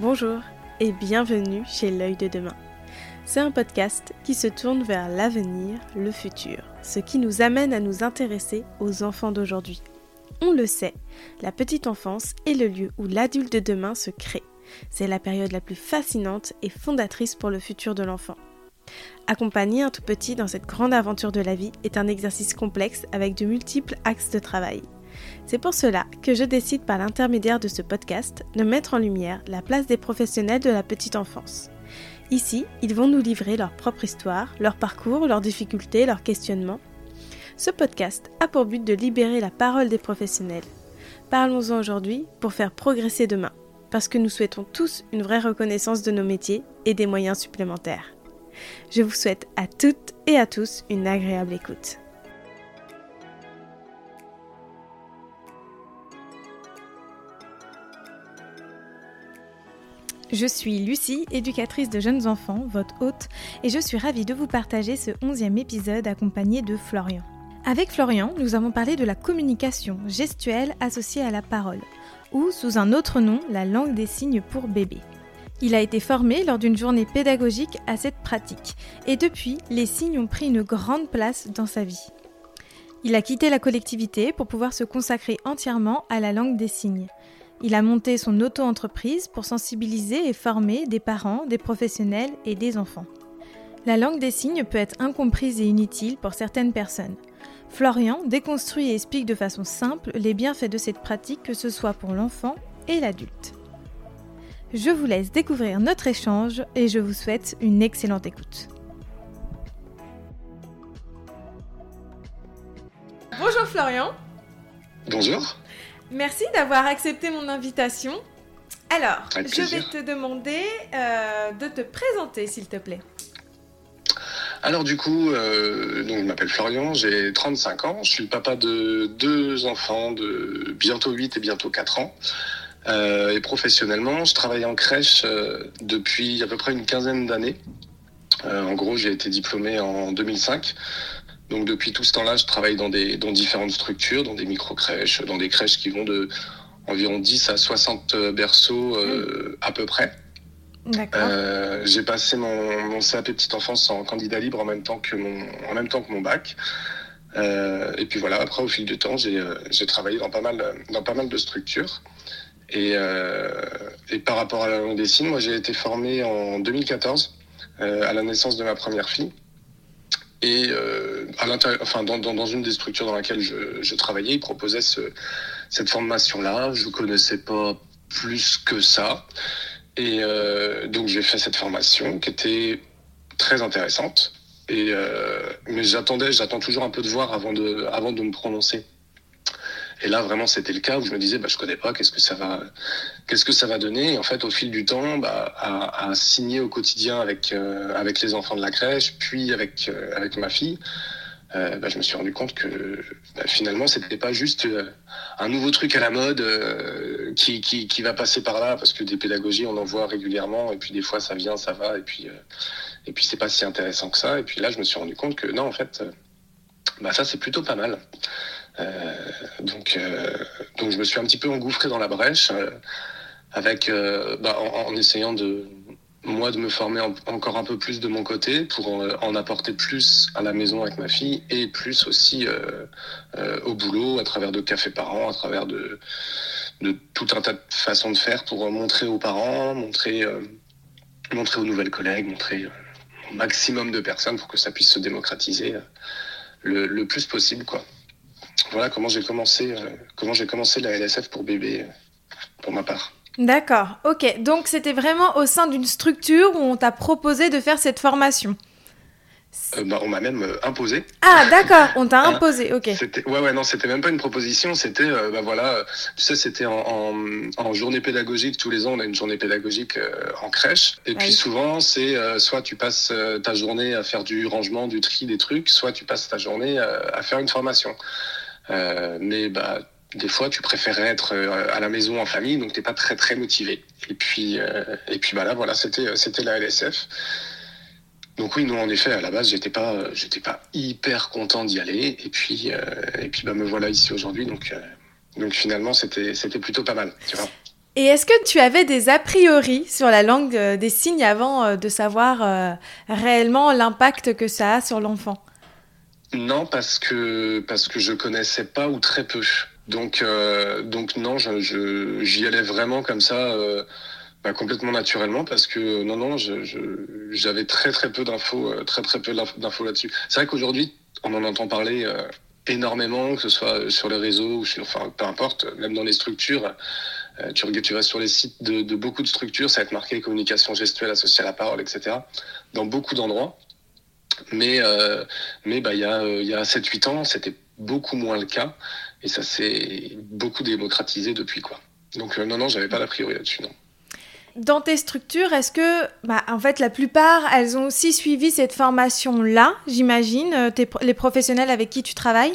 Bonjour et bienvenue chez L'œil de demain. C'est un podcast qui se tourne vers l'avenir, le futur, ce qui nous amène à nous intéresser aux enfants d'aujourd'hui. On le sait, la petite enfance est le lieu où l'adulte de demain se crée. C'est la période la plus fascinante et fondatrice pour le futur de l'enfant. Accompagner un tout petit dans cette grande aventure de la vie est un exercice complexe avec de multiples axes de travail. C'est pour cela que je décide par l'intermédiaire de ce podcast de mettre en lumière la place des professionnels de la petite enfance. Ici, ils vont nous livrer leur propre histoire, leur parcours, leurs difficultés, leurs questionnements. Ce podcast a pour but de libérer la parole des professionnels. Parlons-en aujourd'hui pour faire progresser demain, parce que nous souhaitons tous une vraie reconnaissance de nos métiers et des moyens supplémentaires. Je vous souhaite à toutes et à tous une agréable écoute. Je suis Lucie, éducatrice de jeunes enfants, votre hôte, et je suis ravie de vous partager ce onzième épisode accompagné de Florian. Avec Florian, nous avons parlé de la communication gestuelle associée à la parole, ou sous un autre nom, la langue des signes pour bébé. Il a été formé lors d'une journée pédagogique à cette pratique, et depuis, les signes ont pris une grande place dans sa vie. Il a quitté la collectivité pour pouvoir se consacrer entièrement à la langue des signes. Il a monté son auto-entreprise pour sensibiliser et former des parents, des professionnels et des enfants. La langue des signes peut être incomprise et inutile pour certaines personnes. Florian déconstruit et explique de façon simple les bienfaits de cette pratique, que ce soit pour l'enfant et l'adulte. Je vous laisse découvrir notre échange et je vous souhaite une excellente écoute. Bonjour Florian. Bonjour. Merci d'avoir accepté mon invitation. Alors, je vais te demander euh, de te présenter, s'il te plaît. Alors du coup, euh, donc, je m'appelle Florian, j'ai 35 ans, je suis le papa de deux enfants de bientôt 8 et bientôt 4 ans. Euh, et professionnellement, je travaille en crèche depuis à peu près une quinzaine d'années. en gros, j'ai été diplômé en 2005. Donc depuis tout ce temps-là, je travaille dans, des, dans différentes structures, dans des micro-crèches, dans des crèches qui vont de environ 10 à 60 berceaux euh, à peu près. Euh, j'ai passé mon, mon, CAP petite enfance en candidat libre en même temps que mon, en même temps que mon bac. Euh, et puis voilà, après au fil du temps, j'ai travaillé dans pas mal, dans pas mal de structures. Et, et par rapport à la langue des signes, moi j'ai été formé en 2014 à la naissance de ma première fille. Et euh, à l'intérieur, enfin dans, dans, dans, une des structures dans laquelle je, je travaillais, ils proposaient ce, cette formation-là. Je connaissais pas plus que ça, et euh, donc j'ai fait cette formation qui était très intéressante. Et euh, mais j'attendais, j'attends toujours un peu de voir avant de, avant de me prononcer. Et là, vraiment, c'était le cas où je me disais, bah, je connais pas, qu'est-ce que ça va, qu'est-ce que ça va donner? Et en fait, au fil du temps, bah, à, à signer au quotidien avec euh, avec les enfants de la crèche, puis avec euh, avec ma fille, euh, bah, je me suis rendu compte que bah, finalement, c'était pas juste euh, un nouveau truc à la mode euh, qui, qui, qui va passer par là, parce que des pédagogies, on en voit régulièrement, et puis des fois, ça vient, ça va, et puis et puis c'est pas si intéressant que ça. Et puis là, je me suis rendu compte que non, en fait, bah, ça c'est plutôt pas mal. Euh, donc, euh, donc je me suis un petit peu engouffré dans la brèche euh, avec, bah, en, essayant de moi de me former en, encore un peu plus de mon côté pour en, apporter plus à la maison avec ma fille et plus aussi au boulot à travers de cafés parents, à travers de, de tout un tas de façons de faire pour montrer aux parents, montrer, montrer aux nouvelles collègues, montrer au maximum de personnes pour que ça puisse se démocratiser le, le plus possible, quoi voilà comment j'ai commencé, euh, comment j'ai commencé la LSF pour bébé, euh, pour ma part. D'accord, ok. Donc c'était vraiment au sein d'une structure où on t'a proposé de faire cette formation. Euh, bah, on m'a même euh, imposé. Ah d'accord, on t'a imposé, ok. Ouais ouais non, c'était même pas une proposition, c'était euh, bah voilà, tu sais c'était en, en, en, journée pédagogique tous les ans, on a une journée pédagogique en crèche et puis souvent c'est soit tu passes ta journée à faire du rangement, du tri des trucs, soit tu passes ta journée à faire une formation. Mais bah des fois tu préférais être à la maison en famille donc t'es pas très très motivé. Et puis et puis bah là voilà, c'était c'était la LSF. Donc oui, non, en effet, à la base, j'étais pas, j'étais pas hyper content d'y aller. Et puis, euh, et puis, bah, me voilà ici aujourd'hui. Donc, euh, donc finalement, c'était, c'était plutôt pas mal. Et est-ce que tu avais des a priori sur la langue des signes avant de savoir réellement l'impact que ça a sur l'enfant? Non, parce que parce que je connaissais pas ou très peu. Donc donc non, j'y je, allais vraiment comme ça. Bah, complètement naturellement parce que non non j'avais très très peu d'infos très très peu d'infos là-dessus c'est vrai qu'aujourd'hui on en entend parler énormément, que ce soit sur les réseaux ou sur, enfin, peu importe, même dans les structures. Euh, tu, tu vas sur les sites de, de, beaucoup de structures, ça va être marqué communication gestuelle associée à la parole, etc. Dans beaucoup d'endroits. Mais euh, mais bah il y a il y a 7-8 ans, c'était beaucoup moins le cas et ça s'est beaucoup démocratisé depuis quoi. Donc euh, non non, j'avais pas d'a priori là-dessus non. Dans tes structures, est-ce que, bah, en fait, la plupart, elles ont aussi suivi cette formation-là, j'imagine, euh, les professionnels avec qui tu travailles?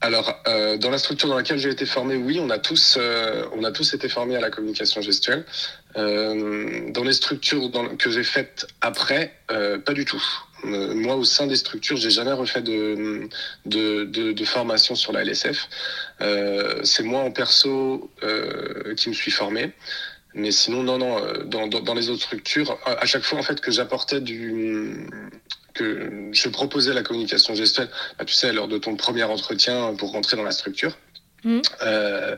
Alors, euh, dans la structure dans laquelle j'ai été formé, oui, on a tous, euh, on a tous été formés à la communication gestuelle. dans les structures que j'ai faites après, pas du tout. Moi, au sein des structures, j'ai jamais refait de, de, de, formation sur la LSF. C'est moi en perso qui me suis formé. Mais sinon, non, non, euh, dans, dans, les autres structures, à chaque fois en fait que j'apportais du que je proposais la communication gestuelle, bah, tu sais, lors de ton premier entretien pour rentrer dans la structure, mmh. euh,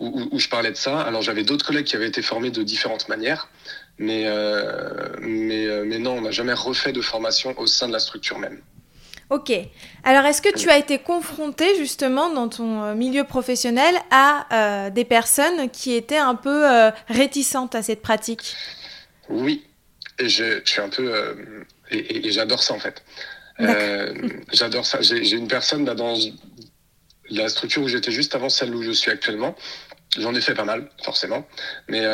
où, où, je parlais de ça. Alors j'avais d'autres collègues qui avaient été formés de différentes manières, mais, euh, mais, euh, mais non, on n'a jamais refait de formation au sein de la structure même. Ok. Alors, est-ce que tu as été confronté justement dans ton euh, milieu professionnel à euh, des personnes qui étaient un peu euh, réticentes à cette pratique? Oui. Et je, suis un peu. et, j'adore ça en fait. j'adore ça. J'ai une personne dans la structure où j'étais juste avant celle où je suis actuellement. J'en ai fait pas mal, forcément. Mais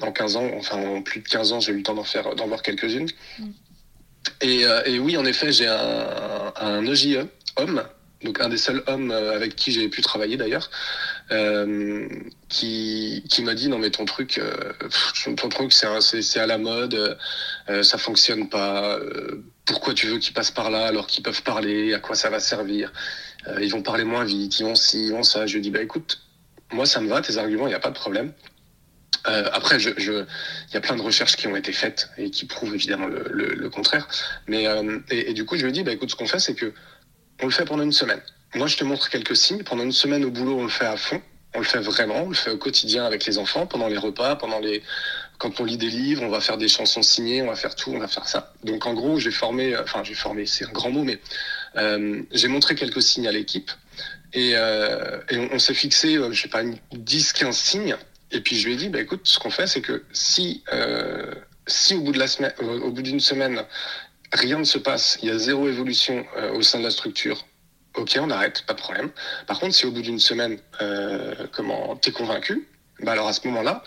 en 15 ans, enfin en plus de 15 ans, j'ai eu le temps d'en faire, d'en voir quelques-unes. Mm. Euh, et, oui, en effet, j'ai un, un EJE homme, donc un des seuls hommes euh, avec qui j'ai pu travailler d'ailleurs, euh, qui, qui m'a dit non mais ton truc, ton truc c'est à la mode, ça fonctionne pas. pourquoi tu veux qu'ils passent par là alors qu'ils peuvent parler À quoi ça va servir Ils vont parler moins vite, ils vont ci, ils vont ça. Je lui dis bah écoute, moi ça me va, tes arguments, il n'y a pas de problème. Euh, après, je, je, il y a plein de recherches qui ont été faites et qui prouvent évidemment le, le, le contraire. Mais euh, et, et, du coup, je lui ai dit, bah écoute, ce qu'on fait, c'est que on le fait pendant une semaine. Moi, je te montre quelques signes. Pendant une semaine au boulot, on le fait à fond. On le fait vraiment. On le fait au quotidien avec les enfants, pendant les repas, pendant les quand on lit des livres, on va faire des chansons signées, on va faire tout, on va faire ça. Donc en gros, j'ai formé, euh, enfin j'ai formé, c'est un grand mot, mais euh, j'ai montré quelques signes à l'équipe et, euh, et on, s'est fixé, euh, je sais pas, 10-15 signes et puis je lui ai dit, bah, écoute, ce qu'on fait, c'est que si, euh, si au bout de la semaine, euh, au bout d'une semaine, rien ne se passe, il y a zéro évolution euh, au sein de la structure, ok, on arrête, pas de problème. Par contre, si au bout d'une semaine, euh, comment, t'es convaincu, bah alors à ce moment-là,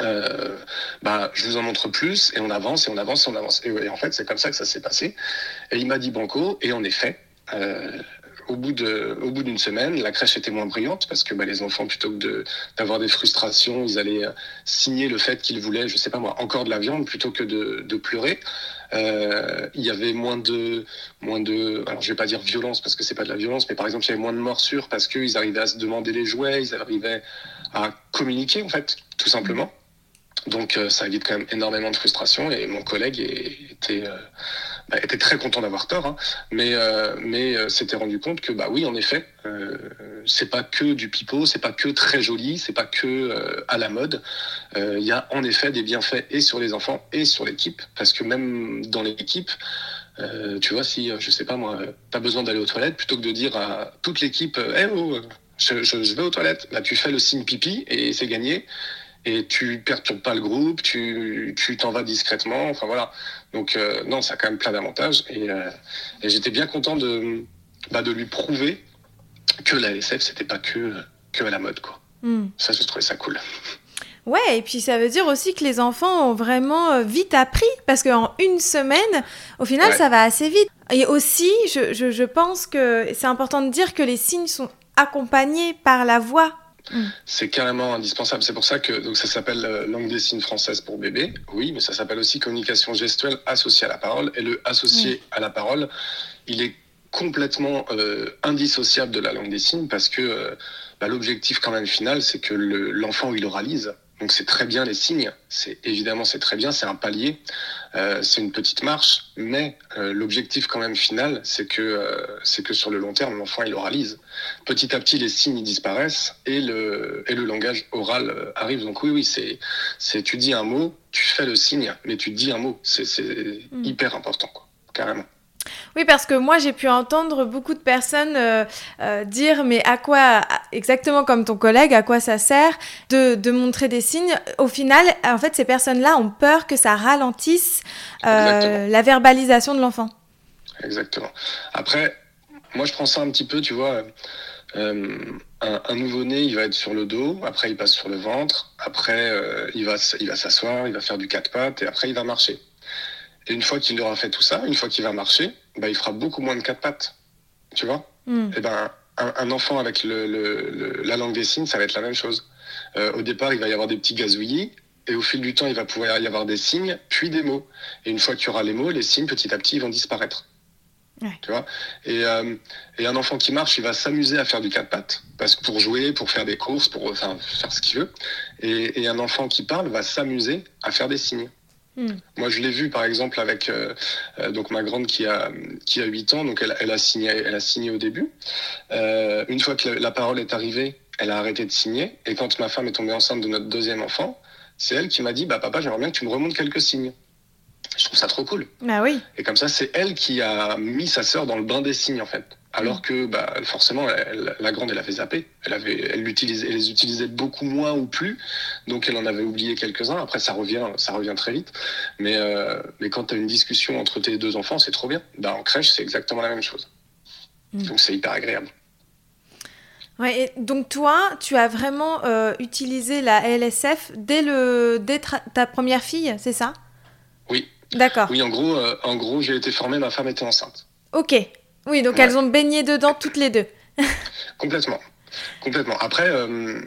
euh, bah, je vous en montre plus et on avance et on avance et on avance. Et, et en fait, c'est comme ça que ça s'est passé. Et il m'a dit banco et en effet, euh, au bout de, au bout d'une semaine, la crèche était moins brillante parce que bah, les enfants, plutôt que d'avoir des frustrations, ils allaient euh, signer le fait qu'ils voulaient, je sais pas moi, encore de la viande plutôt que de, pleurer. Euh, il y avait moins de, moins de, alors je vais pas dire violence parce que c'est pas de la violence, mais par exemple il y avait moins de morsures parce qu'ils arrivaient à se demander les jouets, ils arrivaient à communiquer en fait, tout simplement. Donc euh, ça évite quand même énormément de frustration et mon collègue était était très content d'avoir tort, hein, mais euh, mais euh, s'était rendu compte que bah oui, en effet, euh, c'est pas que du pipeau, c'est pas que très joli, c'est pas que euh, à la mode. Il y a en effet des bienfaits et sur les enfants et sur l'équipe, parce que même dans l'équipe. tu vois, si, je sais pas moi, t'as besoin d'aller aux toilettes, plutôt que de dire à toute l'équipe, eh oh, je, je, je, vais aux toilettes, là tu fais le signe pipi et c'est gagné et tu perturbes pas le groupe, tu tu t'en vas discrètement. Enfin voilà. Donc euh, non, ça a quand même plein d'avantages et, euh, et j'étais bien content de bah, de lui prouver que la SF c'était pas que que à la mode quoi. Mm. Ça, je trouvais ça cool. Ouais, et puis ça veut dire aussi que les enfants ont vraiment euh, vite appris, parce qu'en une semaine, au final, ouais. ça va assez vite. Et aussi, je, je, je pense que c'est important de dire que les signes sont accompagnés par la voix Mm. C'est carrément indispensable. C'est pour ça que donc ça s'appelle euh, langue des signes française pour bébé. Oui, mais ça s'appelle aussi communication gestuelle associée à la parole. Et le associé oui. à la parole, il est complètement euh, indissociable de la langue des signes parce que euh, bah, l'objectif quand même final, c'est que l'enfant le, il oralise. Donc c'est très bien les signes, c'est évidemment c'est très bien, c'est un palier, euh, c'est une petite marche, mais euh, l'objectif quand même final, c'est que euh, c'est que sur le long terme, l'enfant il oralise. Petit à petit, les signes disparaissent et le et le langage oral arrive. Donc oui oui, c'est c'est tu dis un mot, tu fais le signe, mais tu dis un mot, c'est c'est Mm. hyper important quoi, carrément. Oui, parce que moi j'ai pu entendre beaucoup de personnes euh, euh, dire mais à quoi, exactement comme ton collègue, à quoi ça sert de, de montrer des signes Au final, en fait, ces personnes-là ont peur que ça ralentisse euh, la verbalisation de l'enfant. Exactement. Après, moi je prends ça un petit peu, tu vois. un, un nouveau-né, il va être sur le dos, après il passe sur le ventre, après il va s- il va s'asseoir, il va faire du quatre pattes et après il va marcher. Et une fois qu'il aura fait tout ça, une fois qu'il va marcher, bah, il fera beaucoup moins de quatre pattes. Tu vois? Hmm. Eh ben, un, un enfant avec le, le- le- la langue des signes, ça va être la même chose. Euh, au départ, il va y avoir des petits gazouillis, et au fil du temps, il va pouvoir y avoir des signes, puis des mots. Et une fois qu'il y aura les mots, les signes, petit à petit, ils vont disparaître. Ouais. Tu vois? Et, euh, et un enfant qui marche, il va s'amuser à faire du quatre pattes, parce que pour jouer, pour faire des courses, pour enfin, faire ce qu'il veut. Et, et un enfant qui parle va s'amuser à faire des signes. Hmm. Moi, je l'ai vu, par exemple, avec euh, euh, donc ma grande qui a qui a 8 ans, donc elle, elle a signé, elle a signé au début. Euh, une fois que la, la parole est arrivée, elle a arrêté de signer. Et quand ma femme est tombée enceinte de notre deuxième enfant, c'est elle qui m'a dit, bah papa, j'aimerais bien que tu me remontes quelques signes. Je trouve ça trop cool. Bah oui. Et comme ça, c'est elle qui a mis sa sœur dans le bain des signes, en fait. Alors que, bah, forcément, elle- la grande, elle avait zappé. Elle avait, elle les utilisait beaucoup moins ou plus. Donc, elle en avait oublié quelques-uns. Après, ça revient, ça revient très vite. Mais, euh, mais quand tu as une discussion entre tes deux enfants, c'est trop bien. Bah, en crèche, c'est exactement la même chose. Mm. Donc, c'est hyper agréable. Ouais, et donc toi, tu as vraiment euh, utilisé la LSF dès, le, dès ta première fille, c'est ça? D'accord. Oui, en gros, euh, en gros, j'ai été formé, ma femme était enceinte. Ok. Oui, donc Ouais. elles ont baigné dedans toutes les deux. Complètement. Complètement. Après, euh,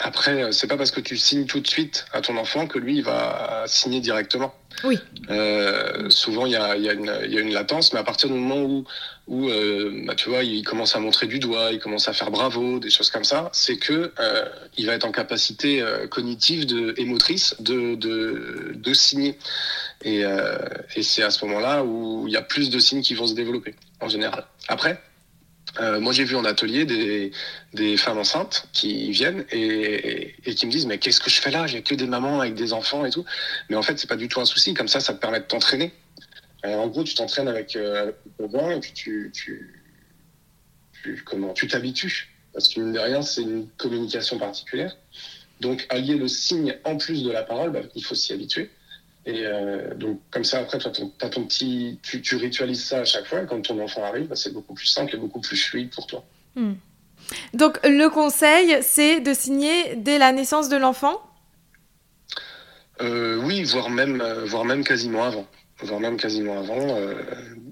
après, euh, c'est pas parce que tu signes tout de suite à ton enfant que lui il va signer directement. Oui. Euh, souvent, il y a, il y, a une- il y a une latence, mais à partir du moment où, où euh, bah, tu vois, il commence à montrer du doigt, il commence à faire bravo, des choses comme ça, c'est que euh, il va être en capacité cognitive de, et motrice de, de, de signer. Et, et c'est à ce moment-là où il y a plus de signes qui vont se développer, en général. Après, euh, moi, j'ai vu en atelier des, des femmes enceintes qui viennent et, et, qui me disent mais qu'est-ce que je fais là? J'ai que des mamans avec des enfants et tout. Mais en fait, c'est pas du tout un souci. Comme ça, ça te permet de t'entraîner. Euh, en gros, tu t'entraînes avec, euh, le et puis tu, tu, tu comment tu t'habitues parce que mine de rien, c'est une communication particulière. Donc, allier le signe en plus de la parole, bah, il faut s'y habituer. Et euh, donc, comme ça, après, toi, ton, t'as ton petit, tu, tu ritualises ça à chaque fois. Et quand ton enfant arrive, bah, c'est beaucoup plus simple et beaucoup plus fluide pour toi. Hmm. Donc le conseil, c'est de signer dès la naissance de l'enfant? Euh, oui, voire même, euh, voire même quasiment avant. Voire même quasiment avant. euh,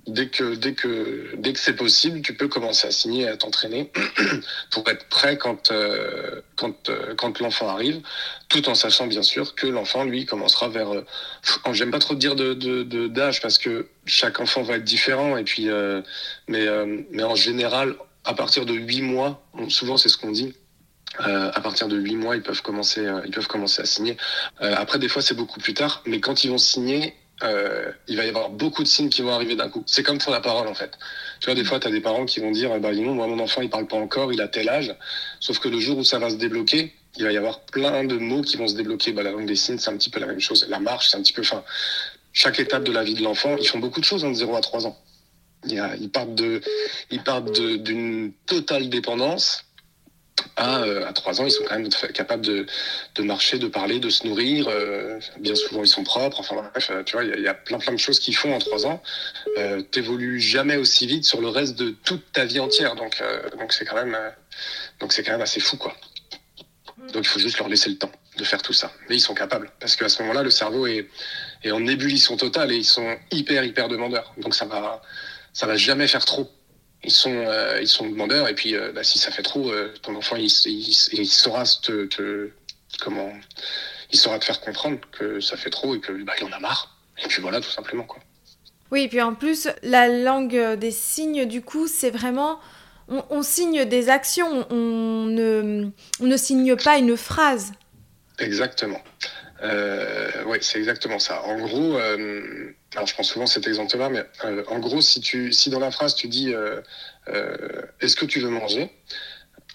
dès que, dès que, dès que c'est possible, tu peux commencer à signer, et à t'entraîner pour être prêt quand, euh, quand, euh, quand l'enfant arrive, tout en sachant bien sûr que l'enfant, lui, commencera vers. pff, J'aime pas trop dire de, d'âge parce que chaque enfant va être différent et puis, mais, mais en général, à partir de 8 mois, souvent c'est ce qu'on dit. à partir de 8 mois, ils peuvent commencer, ils peuvent commencer à signer. Après, des fois, c'est beaucoup plus tard, mais quand ils vont signer, euh, il va y avoir beaucoup de signes qui vont arriver d'un coup. C'est comme pour la parole, en fait. Tu vois, des fois, tu as des parents qui vont dire, bah, donc, moi, mon enfant, il parle pas encore, il a tel âge. Sauf que le jour où ça va se débloquer, il va y avoir plein de mots qui vont se débloquer. Bah, la langue des signes, c'est un petit peu la même chose. La marche, c'est un petit peu, enfin, chaque étape de la vie de l'enfant, ils font beaucoup de choses entre 0 à 3 ans. Ils partent de, ils partent de- d'une totale dépendance à, euh, à 3 ans, ils sont quand même capables de, marcher, de parler, de se nourrir. euh, bien souvent, ils sont propres. Enfin bref, euh, tu vois, il y, a- plein plein de choses qu'ils font en 3 ans. Euh, T'évolues jamais aussi vite sur le reste de toute ta vie entière. Donc, donc c'est quand même, quand même assez fou, quoi. Donc il faut juste leur laisser le temps de faire tout ça. Mais ils sont capables, parce qu'à ce moment-là, le cerveau est, est en ébullition totale et ils sont hyper hyper demandeurs. Donc ça va, ça va jamais faire trop. Ils sont, euh, ils sont demandeurs et puis euh, bah, si ça fait trop, euh, ton enfant il, il, il saura te, te, comment, il saura te faire comprendre que ça fait trop et que bah, il en a marre. Et puis voilà, tout simplement quoi. Oui, et puis en plus, la langue des signes, du coup, c'est vraiment... On, on signe des actions, on ne, on ne signe pas une phrase. Exactement. Oui, c'est exactement ça. En gros, alors je prends souvent cet exemple-là, mais euh, en gros, si, tu, si dans la phrase tu dis euh, euh, Est-ce que tu veux manger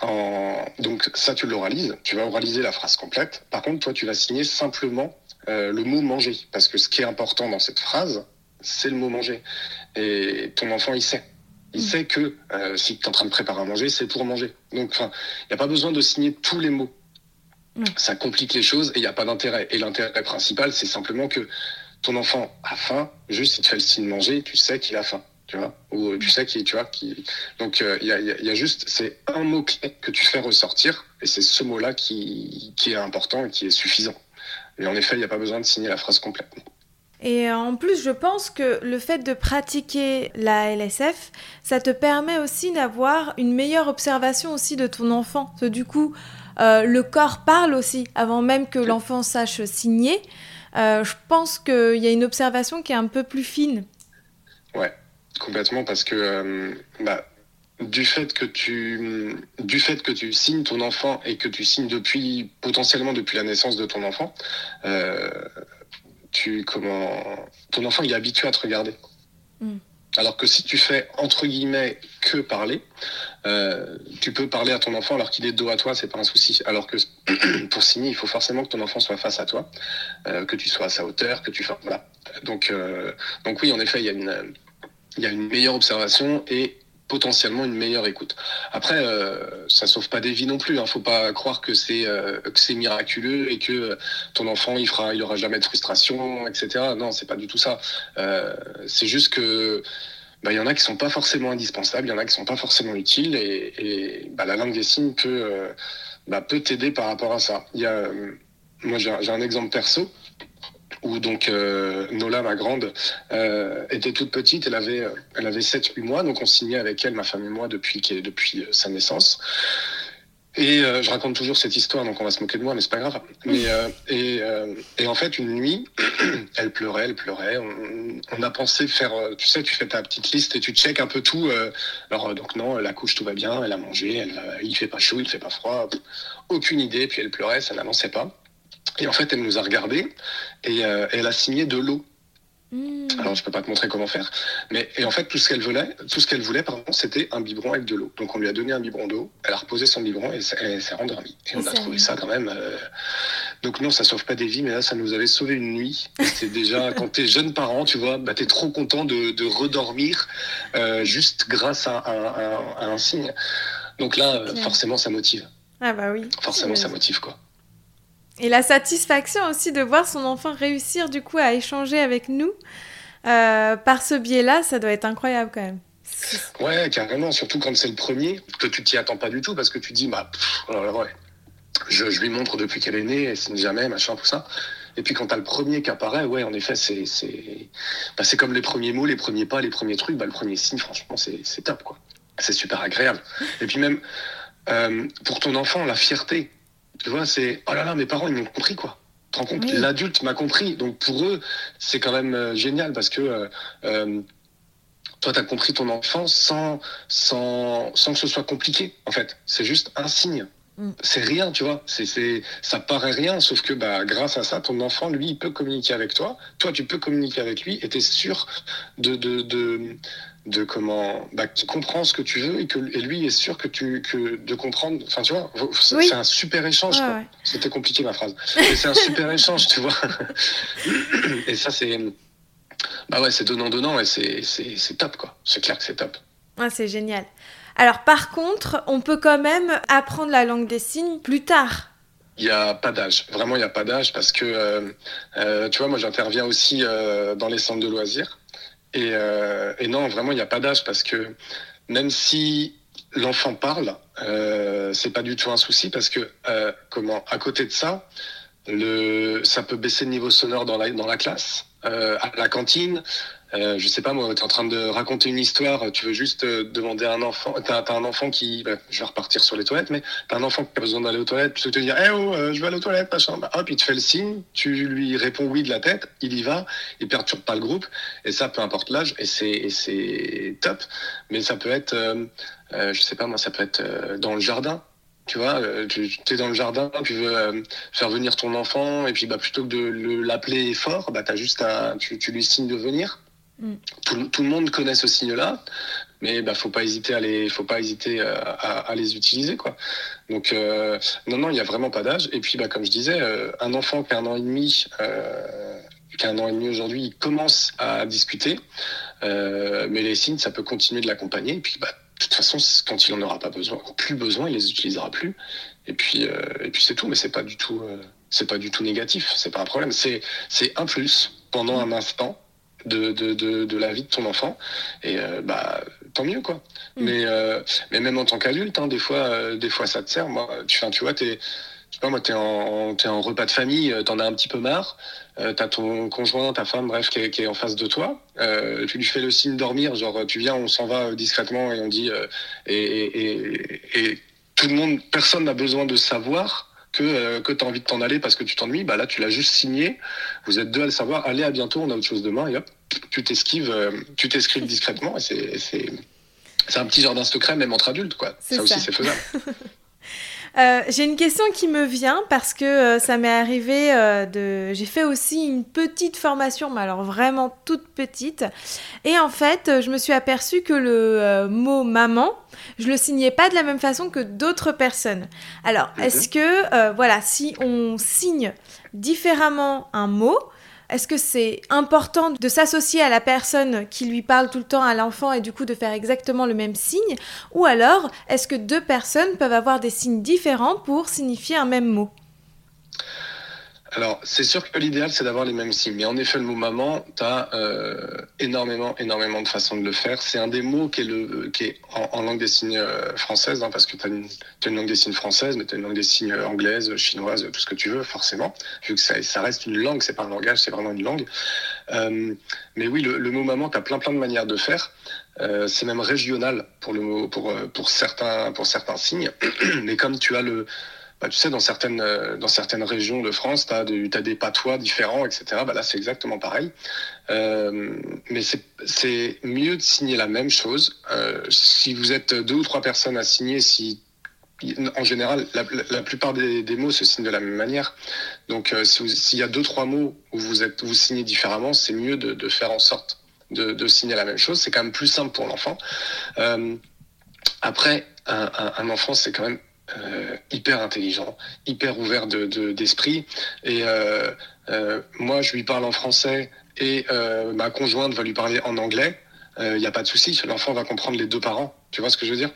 en... Donc ça, tu l'oralises, tu vas oraliser la phrase complète. Par contre, toi, tu vas signer simplement le mot manger, parce que ce qui est important dans cette phrase, c'est le mot manger. Et ton enfant, il sait. Il Mm. sait que si tu es en train de préparer à manger, c'est pour manger. Donc, il n'y a pas besoin de signer tous les mots. Mm. Ça complique les choses et il n'y a pas d'intérêt. Et l'intérêt principal, c'est simplement que ton enfant a faim, juste il te fait le signe manger, tu sais qu'il a faim. Tu vois Ou euh, tu sais qu'il tu donc euh, il y, a, juste c'est un mot clé que tu fais ressortir et c'est ce mot là qui, qui est important et qui est suffisant et en effet il n'y a pas besoin de signer la phrase complète Et en plus, je pense que le fait de pratiquer la LSF, ça te permet aussi d'avoir une meilleure observation aussi de ton enfant. Parce que du coup, euh, le corps parle aussi avant même que l'enfant sache signer. Euh, je pense qu'il y a une observation qui est un peu plus fine. complètement parce que euh, bah, du fait que tu du fait que tu signes ton enfant et que tu signes depuis potentiellement depuis la naissance de ton enfant euh, tu comment ton enfant il est habitué à te regarder Mm. Alors que si tu fais entre guillemets que parler euh, tu peux parler à ton enfant alors qu'il est dos à toi c'est pas un souci. Alors que pour signer il faut forcément que ton enfant soit face à toi euh, que tu sois à sa hauteur que tu fasses voilà. Donc euh, donc oui en effet il y a une il y a une meilleure observation et potentiellement une meilleure écoute. Après, euh, ça sauve pas des vies non plus. Hein. Faut pas croire que c'est euh, miraculeux et que ton enfant il fera, il aura jamais de frustration, etc. Non, c'est pas du tout ça. Euh, c'est juste que bah, il y en a qui sont pas forcément indispensables, il y en a qui sont pas forcément utiles et, bah, la langue des signes peut euh, bah, peut t'aider par rapport à ça. Il euh, moi j'ai un exemple perso où donc euh, Nola, ma grande, euh, était toute petite, elle avait, euh, elle avait 7-8 mois, donc on signait avec elle, ma femme et moi, depuis, depuis euh, sa naissance. Et euh, je raconte toujours cette histoire, donc on va se moquer de moi, mais c'est pas grave. Mais, euh, et, euh, et en fait, une nuit, elle pleurait, elle pleurait. On, on a pensé faire, euh, tu sais, tu fais ta petite liste et tu check un peu tout. alors donc non, la couche, tout va bien, elle a mangé, elle, il fait pas chaud, il fait pas froid, aucune idée. Puis elle pleurait, ça n'avançait pas. Et en fait, elle nous a regardés et euh, elle a signé de l'eau. Hmm. Alors, je peux pas te montrer comment faire. Mais, et en fait, tout ce qu'elle voulait, tout ce qu'elle voulait, pardon, c'était un biberon avec de l'eau. Donc, on lui a donné un biberon d'eau, elle a reposé son biberon et elle s'est- rendormie. Et Et on a trouvé ça quand même. euh, Donc, non, ça sauve pas des vies, mais là, ça nous avait sauvé une nuit. C'est déjà, quand t'es jeune parent, tu vois, bah, t'es trop content de, de redormir, euh, juste grâce à, un- à- à un signe. Donc là, forcément, ça motive. Ah bah oui. Forcément, ça motive, quoi. Et la satisfaction aussi de voir son enfant réussir du coup à échanger avec nous euh, par ce biais-là, ça doit être incroyable quand même. Ouais, carrément, surtout quand c'est le premier, que tu t'y attends pas du tout, parce que tu dis, bah, oh ouais. je, je lui montre depuis qu'elle est née, elle signe jamais, machin, tout ça. Et puis quand t'as le premier qui apparaît, ouais, en effet, c'est c'est bah, comme les premiers mots, les premiers pas, les premiers trucs, bah, le premier signe, franchement, c'est c'est top, quoi. C'est super agréable. Et puis même, euh, pour ton enfant, la fierté, tu vois, c'est, oh là là, mes parents, ils m'ont compris, quoi. Tu te rends compte? Oui. L'adulte m'a compris. Donc pour eux, c'est quand même euh, génial parce que euh, euh, toi, tu as compris ton enfant sans, sans, sans que ce soit compliqué, en fait. C'est juste un signe. Mm. C'est rien, tu vois. C'est, c'est, ça paraît rien, sauf que bah, grâce à ça, ton enfant, lui, il peut communiquer avec toi. Toi, tu peux communiquer avec lui et tu es sûr de, de, de, de comment. Bah, qu'il comprend ce que tu veux et, que, et lui est sûr que tu, que, de comprendre. Enfin, tu vois, c'est, Oui. un super échange. Ouais, ouais. C'était compliqué ma phrase. Mais c'est un super échange, tu vois. Et ça, c'est. Bah ouais, c'est donnant-donnant et c'est, top, quoi. C'est clair que c'est top. Ah, c'est génial. Alors par contre, on peut quand même apprendre la langue des signes plus tard. Il n'y a pas d'âge. Vraiment, il n'y a pas d'âge parce que, euh, euh, tu vois, moi, j'interviens aussi euh, dans les centres de loisirs. Et, euh, et non, vraiment, il n'y a pas d'âge parce que même si l'enfant parle, euh, c'est pas du tout un souci parce que, euh, comment, à côté de ça, le, ça peut baisser le niveau sonore dans la, dans la classe, euh, à la cantine. Euh, je sais pas moi, tu es en train de raconter une histoire, tu veux juste euh, demander à un enfant, t'as as un enfant qui, bah, je vais repartir sur les toilettes, mais t'as un enfant qui a besoin d'aller aux toilettes, tu te dire, eh oh, euh, je vais aller aux toilettes, machin, bah, hop, il te fait le signe, tu lui réponds oui de la tête, il y va, il perturbe pas le groupe, et ça, peu importe l'âge, et c'est et c'est top, mais ça peut être, euh, euh, je sais pas moi, ça peut être euh, dans le jardin, Tu vois, tu es dans le jardin, tu veux faire venir ton enfant, et puis bah, plutôt que de l'appeler fort, bah, as juste à, tu, tu, lui signes de venir. Tout, le monde connaît ce signe-là mais bah faut pas hésiter à les faut pas hésiter euh, à, les utiliser quoi. Donc euh, non non il y a vraiment pas d'âge. Et puis bah comme je disais euh, un enfant qui a un an et demi qui a un an et demi aujourd'hui il commence à discuter mais les signes ça peut continuer de l'accompagner. Et puis bah de toute façon quand il en aura pas besoin plus besoin il les utilisera plus. Et puis et puis c'est tout. Mais c'est pas du tout c'est pas du tout négatif. C'est pas un problème. C'est c'est un plus pendant un instant de, de, de, de, la vie de ton enfant. Et euh, bah tant mieux quoi. Mm. Mais euh, mais même en tant qu'adulte, hein, des fois euh, des fois ça te sert. Moi, tu, tu vois, t'es je sais pas moi, t'es en t'es en repas de famille, t'en as un petit peu marre. T'as ton conjoint, ta femme, bref, qui est, qui est en face de toi. Tu lui fais le signe dormir, genre tu viens, on s'en va discrètement et on dit et, et, et, et tout le monde, personne n'a besoin de savoir que, euh, que tu as envie de t'en aller parce que tu t'ennuies, bah là tu l'as juste signé. Vous êtes deux à le savoir, allez à bientôt, on a autre chose demain, et hop, tu t'esquives, euh, tu t'escrives discrètement, et c'est, c'est, c'est un petit jardin secret même entre adultes, quoi. Ça, ça, aussi c'est faisable. Euh, j'ai une question qui me vient parce que euh, ça m'est arrivé euh, de. J'ai fait aussi une petite formation, mais alors vraiment toute petite. Et en fait, je me suis aperçue que le mot maman, je le signais pas de la même façon que d'autres personnes. Alors, est-ce que, voilà, si on signe différemment un mot, est-ce que c'est important de s'associer à la personne qui lui parle tout le temps à l'enfant et du coup de faire exactement le même signe? Ou alors, est-ce que deux personnes peuvent avoir des signes différents pour signifier un même mot? Alors, c'est sûr que l'idéal, c'est d'avoir les mêmes signes. Mais en effet, le mot maman, tu euh, énormément, énormément de façons de le faire. C'est un des mots qui est, en, langue des signes euh, française, hein, parce que tu as, une langue des signes française, mais tu une langue des signes anglaise, chinoise, tout ce que tu veux, forcément. Vu que ça, reste une langue, c'est pas un langage, c'est vraiment une langue. Euh, mais oui, le, mot maman, tu as plein, plein de manières de faire. Euh, c'est même régional euh, pour certains signes. mais comme tu as le, bah, tu sais, dans certaines, euh, dans certaines régions de France, tu as, des patois différents, etc. Bah, là, c'est exactement pareil. Euh, mais c'est mieux de signer la même chose. Euh, si vous êtes deux ou trois personnes à signer, si en général, la, plupart des, mots se signent de la même manière. Donc, s'il y a deux trois mots où vous êtes vous signez différemment, c'est mieux de, faire en sorte de, signer la même chose. C'est quand même plus simple pour l'enfant. Après, un enfant, c'est quand même euh, hyper intelligent, hyper ouvert d'esprit. De, et euh, euh, moi, je lui parle en français et ma conjointe va lui parler en anglais. Il n'y a pas de souci, l'enfant va comprendre les deux parents. Tu vois ce que je veux dire?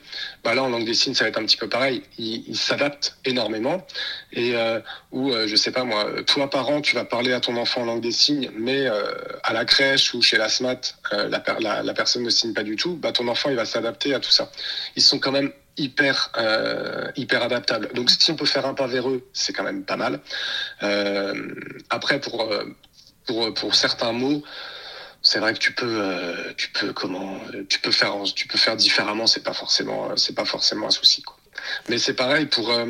Bah Là, en langue des signes, ça va être un petit peu pareil. Il, il s'adapte énormément. Et euh, ou, je sais pas moi, toi, parent, tu vas parler à ton enfant en langue des signes, mais à la crèche ou chez la SMAT, la, la, la, personne ne signe pas du tout. Bah, ton enfant, il va s'adapter à tout ça. Ils sont quand même hyper euh, hyper adaptable. Donc si on peut faire un pas vers eux, c'est quand même pas mal. Euh, après pour euh, pour pour certains mots, c'est vrai que tu peux euh, tu peux comment tu peux faire tu peux faire différemment, c'est pas forcément c'est pas forcément un souci quoi. Mais c'est pareil pour euh,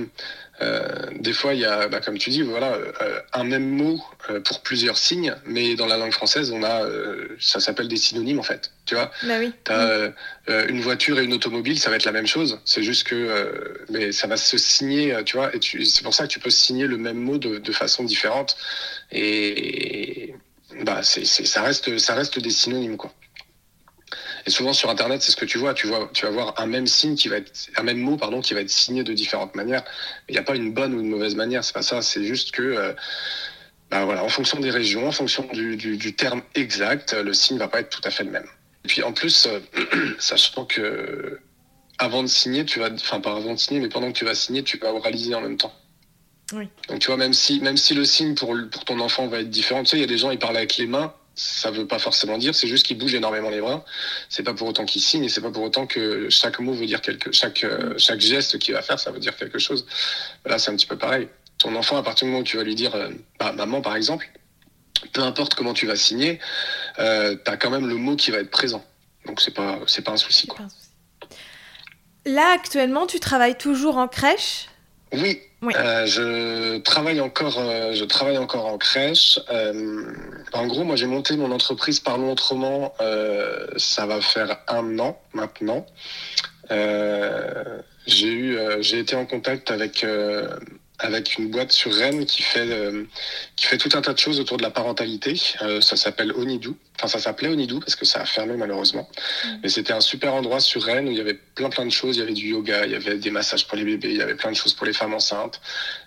euh, des fois, il y a, bah, comme tu dis, voilà, euh, un même mot euh, pour plusieurs signes, mais dans la langue française, on a, euh, ça s'appelle des synonymes en fait. Tu vois, bah oui. as, mmh. une voiture et une automobile, ça va être la même chose. C'est juste que, mais ça va se signer, tu vois, et c'est pour ça que tu peux signer le même mot de, de façon différente. Et bah, ça reste, ça reste des synonymes quoi. Et souvent sur Internet, c'est ce que tu vois. Tu vois, tu vas voir un même signe qui va être, un même mot, pardon, qui va être signé de différentes manières. Il n'y a pas une bonne ou une mauvaise manière. C'est pas ça. C'est juste que, euh, bah voilà, en fonction des régions, en fonction du, terme exact, le signe va pas être tout à fait le même. Et puis en plus, euh, sachant que avant de signer, tu vas, enfin pas avant de signer, mais pendant que tu vas signer, tu vas oraliser en même temps. Oui. Donc tu vois, même si, même si le signe pour, pour ton enfant va être différent, tu sais, il y a des gens, ils parlent avec les mains ça veut pas forcément dire, c'est juste qu'il bouge énormément les bras. C'est pas pour autant qu'il signe et c'est pas pour autant que chaque mot veut dire quelque, chaque euh, chaque geste qu'il va faire, ça veut dire quelque chose. Là, c'est un petit peu pareil. Ton enfant, à partir du moment où tu vas lui dire, euh, bah, maman par exemple, peu importe comment tu vas signer, euh, tu as quand même le mot qui va être présent. Donc c'est pas c'est pas un souci quoi. Là actuellement, tu travailles toujours en crèche? Oui, oui. Euh, je travaille encore, euh, je travaille encore en crèche. Euh, en gros, moi, j'ai monté mon entreprise Parlons autrement. Euh, ça va faire un an maintenant. j'ai eu, j'ai été en contact avec avec une boîte sur Rennes qui fait euh, qui fait tout un tas de choses autour de la parentalité. Euh, ça s'appelle Onidou. Enfin, ça s'appelait Onidou parce que ça a fermé malheureusement. Mm. Mais c'était un super endroit sur Rennes où il y avait plein plein de choses. Il y avait du yoga, il y avait des massages pour les bébés, il y avait plein de choses pour les femmes enceintes.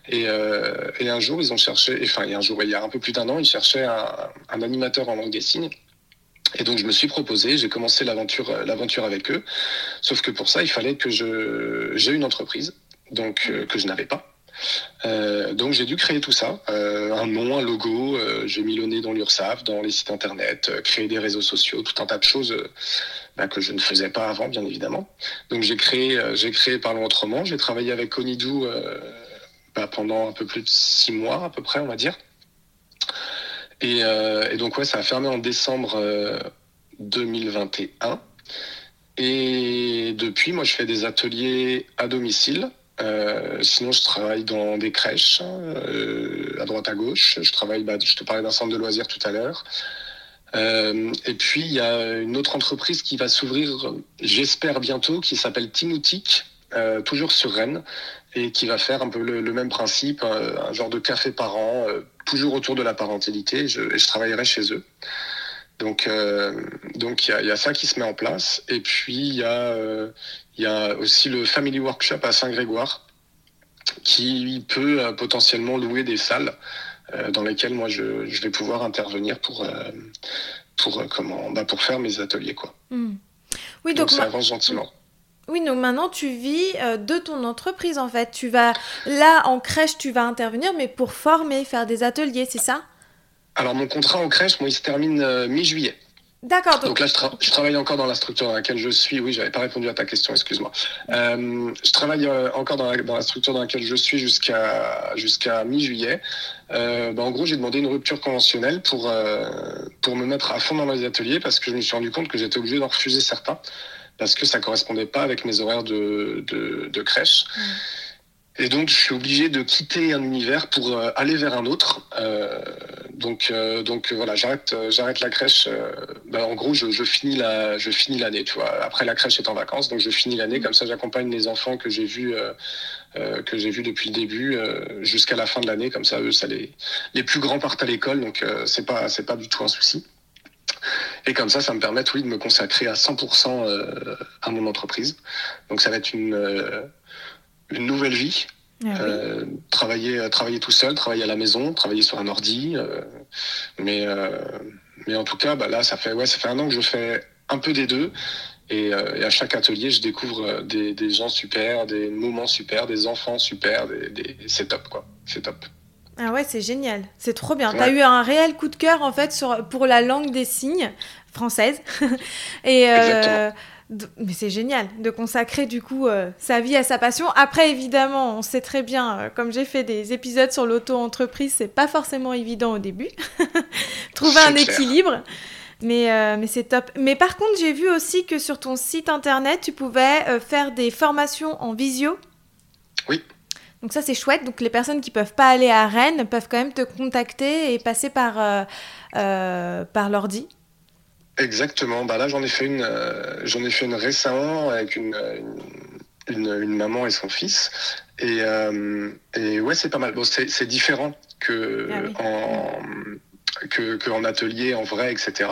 Et, euh, et un jour, ils ont cherché. Enfin, il y a un jour, il y a un peu plus d'un an, ils cherchaient un, un animateur en langue des signes. Et donc je me suis proposé, j'ai commencé l'aventure l'aventure avec eux. Sauf que pour ça, il fallait que je j'ai une entreprise donc que je n'avais pas. Euh, donc j'ai dû créer tout ça, euh, un nom, un logo, euh, j'ai mis le nez dans l'URSAF, dans les sites internet, créer des réseaux sociaux, tout un tas de choses bah, que je ne faisais pas avant, bien évidemment. Donc j'ai créé, j'ai créé Parlons Autrement, j'ai travaillé avec Onidou bah, pendant un peu plus de six mois à peu près, on va dire. Et, et donc ouais, ça a fermé en décembre 2021. Et depuis, moi, je fais des ateliers à domicile euh, sinon, je travaille dans des crèches, euh, à droite à gauche. Je travaille, bah, je te parlais d'un centre de loisirs tout à l'heure. Euh, et puis, il y a une autre entreprise qui va s'ouvrir, j'espère bientôt, qui s'appelle Timoutique, toujours sur Rennes, et qui va faire un peu le, même principe, un genre de café par an, toujours autour de la parentalité, et je travaillerai chez eux. Donc, donc il y, y, a ça qui se met en place. Et puis, il y a y a aussi le Family Workshop à Saint-Grégoire qui peut euh, potentiellement louer des salles euh, dans lesquelles moi je, vais pouvoir intervenir pour, euh, pour, comment, bah, pour faire mes ateliers. Quoi. Hmm. Oui, donc, ça avance gentiment. Oui, donc maintenant tu vis de ton entreprise en fait. Tu vas là en crèche, tu vas intervenir, mais pour former, faire des ateliers, c'est ça? Alors mon contrat en crèche, moi, il se termine mi-juillet. D'accord. Donc, là, je, travaille encore dans la structure dans laquelle je suis. Oui, j'avais pas répondu à ta question, excuse-moi. Euh, je travaille euh, encore dans la, structure dans laquelle je suis jusqu'à jusqu'à mi-juillet. Euh, bah, en gros, j'ai demandé une rupture conventionnelle pour pour me mettre à fond dans les ateliers parce que je me suis rendu compte que j'étais obligé d'en refuser certains parce que ça correspondait pas avec mes horaires de de, crèche. Mmh. Et donc, je suis obligé de quitter un univers pour euh, aller vers un autre. Euh, donc, euh, donc voilà, j'arrête, j'arrête la crèche. Bah, en gros, je, finis la, je finis l'année. Tu vois, après la crèche est en vacances, donc je finis l'année. Comme ça, j'accompagne les enfants que j'ai vus, que j'ai vus depuis le début jusqu'à la fin de l'année. Comme ça, eux, ça les, les plus grands partent à l'école, donc c'est pas, c'est pas du tout un souci. Et comme ça, ça me permet, oui, de me consacrer à 100% à mon entreprise. Donc, ça va être une une nouvelle vie. Ah euh, travailler, euh, travailler tout seul, travailler à la maison, travailler sur un ordi. Euh, mais, mais en tout cas, bah là, ça fait, ouais, ça fait un an que je fais un peu des deux. Et, à chaque atelier, je découvre des, des, gens super, des moments super, des enfants super. Des, c'est top, quoi. C'est top. Ah ouais, c'est génial. C'est trop bien. Tu as eu un réel coup de cœur, en fait, sur, pour la langue des signes française. et mais c'est génial de consacrer du coup euh, sa vie à sa passion. Après, évidemment, on sait très bien, euh, comme j'ai fait des épisodes sur l'auto-entreprise, c'est pas forcément évident au début. Trouver un équilibre. Mais, euh, mais c'est top. Mais par contre, j'ai vu aussi que sur ton site internet, tu pouvais faire des formations en visio. Oui. Donc ça, c'est chouette. Donc les personnes qui peuvent pas aller à Rennes peuvent quand même te contacter et passer par, par l'ordi. Exactement. Bah là, j'en ai fait une, euh, j'en ai fait une récemment avec une, une, maman et son fils. Et, euh, et ouais, c'est pas mal. Bon, c'est différent que ah en que, que, en atelier, en vrai, etc.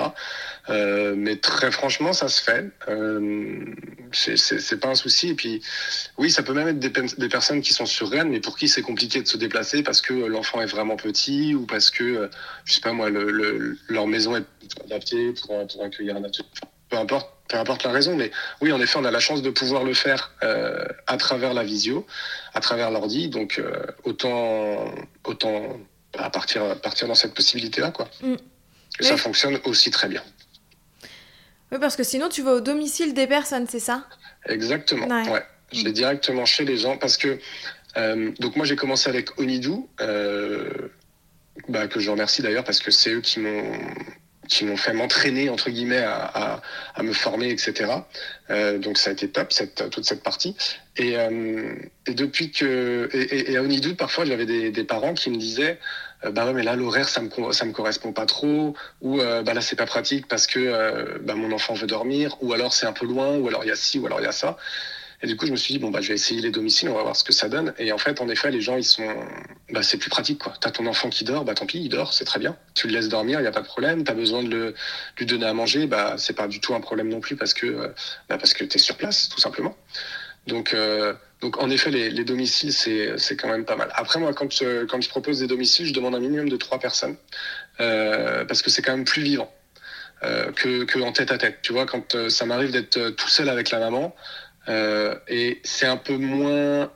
Euh, mais très franchement, ça se fait. Euh, c'est pas un souci. Et puis, oui, ça peut même être des, personnes qui sont sur Rennes, mais pour qui c'est compliqué de se déplacer parce que l'enfant est vraiment petit ou parce que, euh, je sais pas moi, le, leur maison est adaptée pour, pour accueillir un atelier. Peu importe, peu importe la raison, mais oui, en effet, on a la chance de pouvoir le faire euh, à travers la visio, à travers l'ordi. Donc, euh, autant, autant à partir, partir dans cette possibilité-là, quoi. Mm. Et ça fonctionne aussi très bien. Oui, parce que sinon, tu vas au domicile des personnes, c'est ça? Exactement, ouais. Je vais directement chez les gens parce que. Euh, donc, moi, j'ai commencé avec Onidou, euh, bah, que je remercie d'ailleurs parce que c'est eux qui m'ont qui m'ont fait m'entraîner entre guillemets à, à, me former etc euh, donc ça a été top cette toute cette partie. Et, et depuis que et, et, à Onidou parfois j'avais des, des parents qui me disaient euh, bah ouais, mais là l'horaire ça me ça me correspond pas trop. Ou euh, bah là c'est pas pratique parce que euh, bah, mon enfant veut dormir. Ou alors c'est un peu loin. Ou alors il y a ci ou alors il y a ça Et du coup, je me suis dit, bon, bah, je vais essayer les domiciles, on va voir ce que ça donne. Et en fait, en effet, les gens, ils sont, bah, c'est plus pratique, quoi. T'as ton enfant qui dort, bah, tant pis, il dort, c'est très bien. Tu le laisses dormir, il n'y a pas de problème. T'as besoin de le, lui donner à manger, bah, c'est pas du tout un problème non plus parce que, euh, bah, parce que t'es sur place, tout simplement. Donc, euh, donc en effet, les, les domiciles, c'est, quand même pas mal. Après, moi, quand, je, quand je propose des domiciles, je demande un minimum de trois personnes euh, parce que c'est quand même plus vivant. Euh, que, que en tête à tête. Tu vois, quand euh, ça m'arrive d'être euh, tout seul avec la maman, et c'est un peu moins,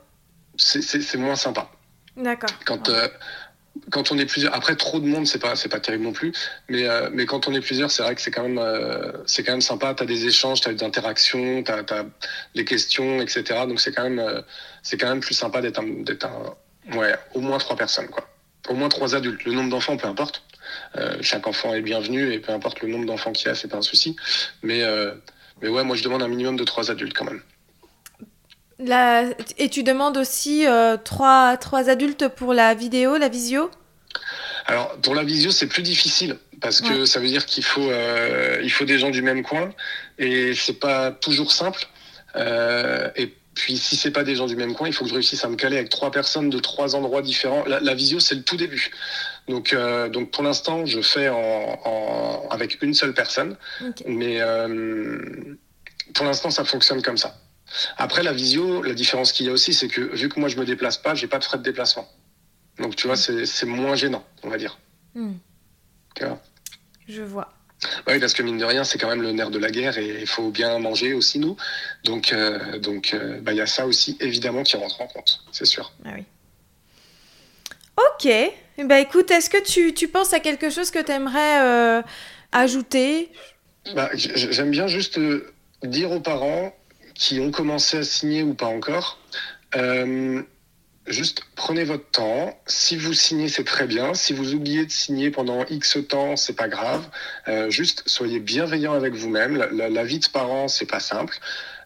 c'est- moins sympa. D'accord. Quand euh, quand on est plusieurs, après trop de monde, c'est pas c'est pas terrible non plus, mais euh, mais quand on est plusieurs, c'est vrai que c'est quand même euh, c'est quand même sympa. T'as des échanges, t'as des interactions, t'as as des questions, etc. Donc c'est quand même euh, c'est quand même plus sympa d'être un, ouais au moins trois personnes quoi, au moins trois adultes. Le nombre d'enfants, peu importe. Euh, chaque enfant est bienvenu et peu importe le nombre d'enfants qu'il y a, c'est pas un souci. Mais euh, mais ouais, moi je demande un minimum de trois adultes quand même. La... Et tu demandes aussi euh, trois, trois adultes pour la vidéo, la visio? Alors pour la visio, c'est plus difficile parce que Ouais. ça veut dire qu'il faut euh, il faut des gens du même coin et c'est pas toujours simple. Euh, et puis si c'est pas des gens du même coin, il faut que je réussisse à me caler avec trois personnes de trois endroits différents. La, la visio, c'est le tout début. Donc euh, donc pour l'instant, je fais en, en avec une seule personne, mais pour l'instant, ça fonctionne comme ça. Après la visio, la différence qu'il y a aussi, c'est que vu que moi je me déplace pas, j'ai pas de frais de déplacement. Donc tu vois, c'est c'est moins gênant, on va dire. Hmm, Tu vois? je vois. Oui, parce que mine de rien, c'est quand même le nerf de la guerre et il faut bien manger aussi, nous. Donc, euh, donc, euh, bah, il y a ça aussi, évidemment, qui rentre en compte, c'est sûr. Ah oui. Ok. Eh ben, écoute, est-ce que tu, tu penses à quelque chose que tu aimerais ajouter? Bah, J'aime bien juste euh, dire aux parents qui ont commencé à signer ou pas encore, euh, juste prenez votre temps. Si vous signez, c'est très bien. Si vous oubliez de signer pendant X temps, c'est pas grave. Euh, juste soyez bienveillant avec vous-même. La, vie de parent, c'est pas simple.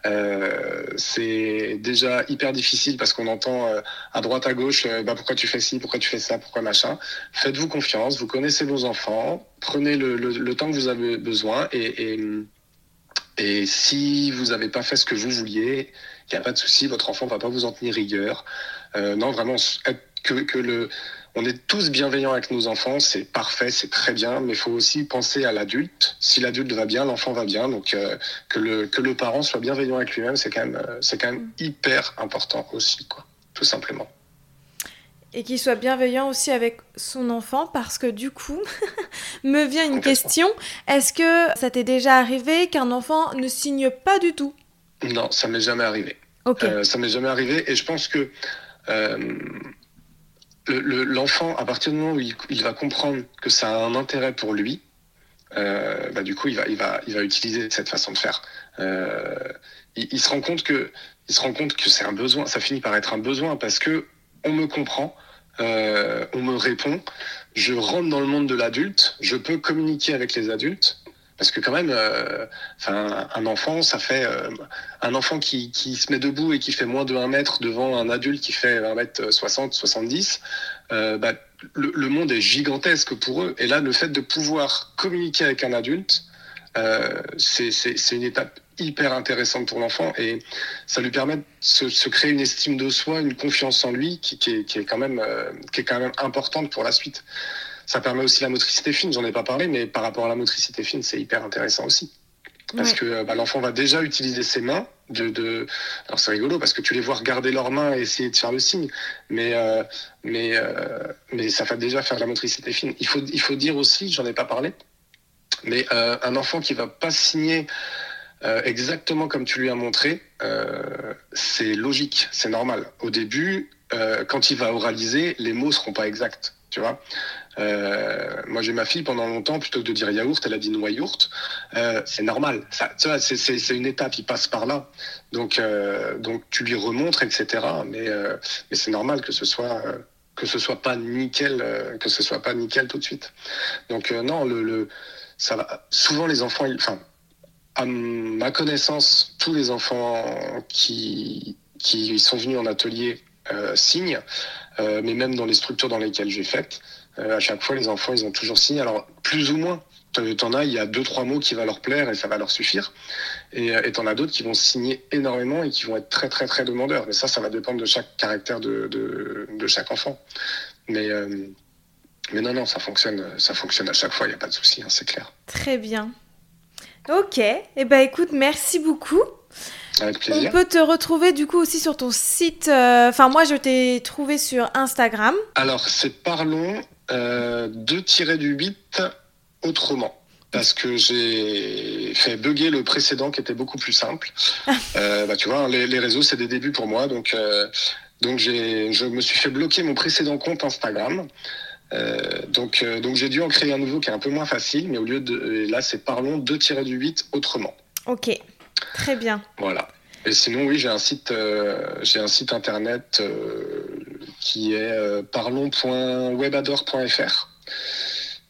Euh, c'est déjà hyper difficile parce qu'on entend à droite à gauche bah, pourquoi tu fais ci, pourquoi tu fais ça, pourquoi machin. Faites-vous confiance, vous connaissez vos enfants, prenez le, temps que vous avez besoin et, et si vous n'avez pas fait ce que vous vouliez, il n'y a pas de souci, votre enfant va pas vous en tenir rigueur. Euh, non, vraiment, que, que le, on est tous bienveillants avec nos enfants, c'est parfait, c'est très bien, mais il faut aussi penser à l'adulte. Si l'adulte va bien, l'enfant va bien. Donc euh, que, le, que le parent soit bienveillant avec lui-même, c'est quand même, euh, c'est quand même hyper important aussi, quoi, tout simplement. Et qu'il soit bienveillant aussi avec son enfant parce que du coup, me vient une question. Est-ce que ça t'est déjà arrivé qu'un enfant ne signe pas du tout? Non, ça m'est jamais arrivé. Ok. Euh, ça m'est jamais arrivé et je pense que euh, le- le- l'enfant, à partir du moment où il, il va comprendre que ça a un intérêt pour lui, euh, bah, du coup, il va, il, va, il va utiliser cette façon de faire. Euh, il, il se rend compte que, il se rend compte que c'est un besoin. Ça finit par être un besoin parce que on me comprend, euh, on me répond. Je rentre dans le monde de l'adulte. Je peux communiquer avec les adultes. Parce que quand même, euh, un enfant, ça fait euh, un enfant qui, se met debout et qui fait moins de 1 mètre devant un adulte qui fait 1 mètre 60, 70, euh, bah, le, monde est gigantesque pour eux. Et là, le fait de pouvoir communiquer avec un adulte, c'est une étape hyper intéressante pour l'enfant et ça lui permet de se, se créer une estime de soi, une confiance en lui qui, qui, est, qui, est, quand même, euh, qui est quand même importante pour la suite. Ça permet aussi la motricité fine, j'en ai pas parlé, mais par rapport à la motricité fine, c'est hyper intéressant aussi. Parce Ouais. que euh, bah, l'enfant va déjà utiliser ses mains. De, de... Alors c'est rigolo parce que tu les vois regarder leurs mains et essayer de faire le signe, mais euh, mais euh, mais ça va déjà faire de la motricité fine. Il faut il faut dire aussi, j'en ai pas parlé, mais euh, un enfant qui va pas signer euh, exactement comme tu lui as montré, euh, c'est logique, c'est normal. Au début, euh, quand il va oraliser, les mots seront pas exacts, tu vois. Euh, moi, j'ai ma fille pendant longtemps, plutôt que de dire yaourt, elle a dit noyourt. Euh, c'est normal. Ça, c'est, une étape, il passe par là. Donc, euh, donc tu lui remontres, etc. Mais, mais c'est normal que ce soit que ce soit pas nickel, que ce soit pas nickel tout de suite. Donc euh, non, le, le ça va. Souvent les enfants, ils- enfin, à ma connaissance, tous les enfants qui qui sont venus en atelier euh, signent, euh, mais même dans les structures dans lesquelles j'ai fait, euh, à chaque fois les enfants ils ont toujours signé. Alors plus ou moins. T'en as, il y a deux, trois mots qui vont leur plaire et ça va leur suffire. Et t'en as d'autres qui vont signer énormément et qui vont être très, très, très demandeurs. Mais ça, ça va dépendre de chaque caractère de, de, chaque enfant. Mais, mais non, non, ça fonctionne, ça fonctionne à chaque fois, il n'y a pas de souci, hein, c'est clair. Très bien. Ok, et eh ben écoute, merci beaucoup. Avec plaisir. On peut te retrouver du coup aussi sur ton site. euh, Enfin, moi, je t'ai trouvé sur Instagram. Alors, c'est Parlons euh, 2-du-8 autrement. Parce que j'ai fait bugger le précédent qui était beaucoup plus simple. Euh, bah, tu vois, hein, les, les réseaux, c'est des débuts pour moi. Donc, euh, donc je me suis fait bloquer mon précédent compte Instagram. Euh, donc, euh, donc j'ai dû en créer un nouveau qui est un peu moins facile. Mais au lieu de. et là, c'est Parlons 2-du-8 autrement. Ok, très bien. Voilà. Et sinon, oui, j'ai un site, euh, j'ai un site internet euh, qui est euh, parlons.webador.fr.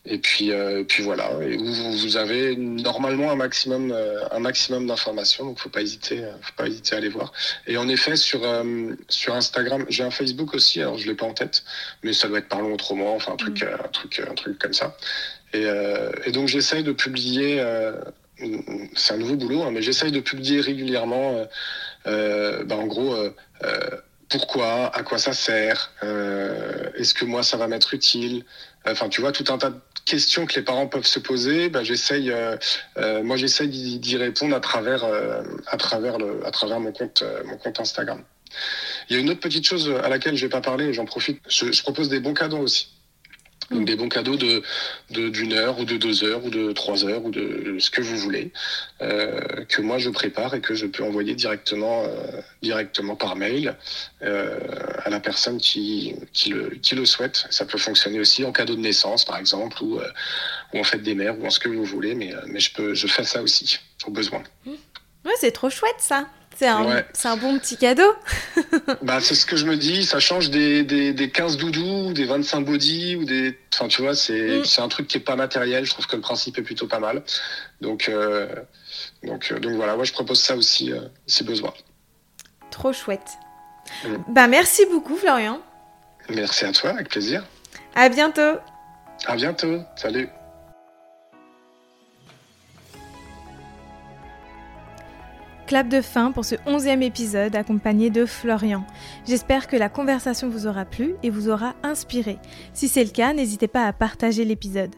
Et puis, euh, et puis voilà, et vous, vous avez normalement un maximum, euh, un maximum d'informations, donc faut pas hésiter, euh, faut pas hésiter à aller voir. Et en effet, sur euh, sur Instagram, j'ai un Facebook aussi, alors je l'ai pas en tête, mais ça doit être Parlons autrement, enfin un truc, euh, un truc, un truc comme ça. Et, euh, et donc j'essaye de publier. euh, c'est un nouveau boulot, hein, mais j'essaye de publier régulièrement. euh, euh, bah, en gros, euh, euh, pourquoi, à quoi ça sert, euh, est-ce que moi ça va m'être utile. Enfin, tu vois, tout un tas de questions que les parents peuvent se poser. Bah, j'essaye, euh, euh, moi j'essaye d'y répondre à travers, euh, à travers à travers mon compte, mon compte Instagram. Il y a une autre petite chose à laquelle je vais pas parler, et j'en profite. Je propose des bons cadeaux aussi. Donc des bons cadeaux de de- d'une heure ou de deux heures ou de trois heures ou de ce que vous voulez euh, que moi je prépare et que je peux envoyer directement euh, directement par mail euh, à la personne qui qui le qui le souhaite. Ça peut fonctionner aussi en cadeau de naissance par exemple ou ou en fête des mères ou en ce que vous voulez, mais mais je peux je fais ça aussi au besoin. Ouais, c'est trop chouette ça. C'est un, Ouais. c'est un bon petit cadeau. Bah, c'est ce que je me dis, ça change des, des, des 15 doudous, des 25 body, ou des. Enfin, tu vois, c'est Mm. c'est un truc qui est pas matériel. Je trouve que le principe est plutôt pas mal. Donc, euh, donc, euh, donc voilà, moi je propose ça aussi euh, si besoin. Trop chouette. Mm. Bah merci beaucoup Florian. Merci à toi, avec plaisir. À bientôt. À bientôt. Salut. Clap de fin pour ce onzième épisode accompagné de Florian. J'espère que la conversation vous aura plu et vous aura inspiré. Si c'est le cas, n'hésitez pas à partager l'épisode.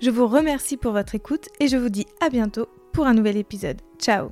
Je vous remercie pour votre écoute et je vous dis à bientôt pour un nouvel épisode. Ciao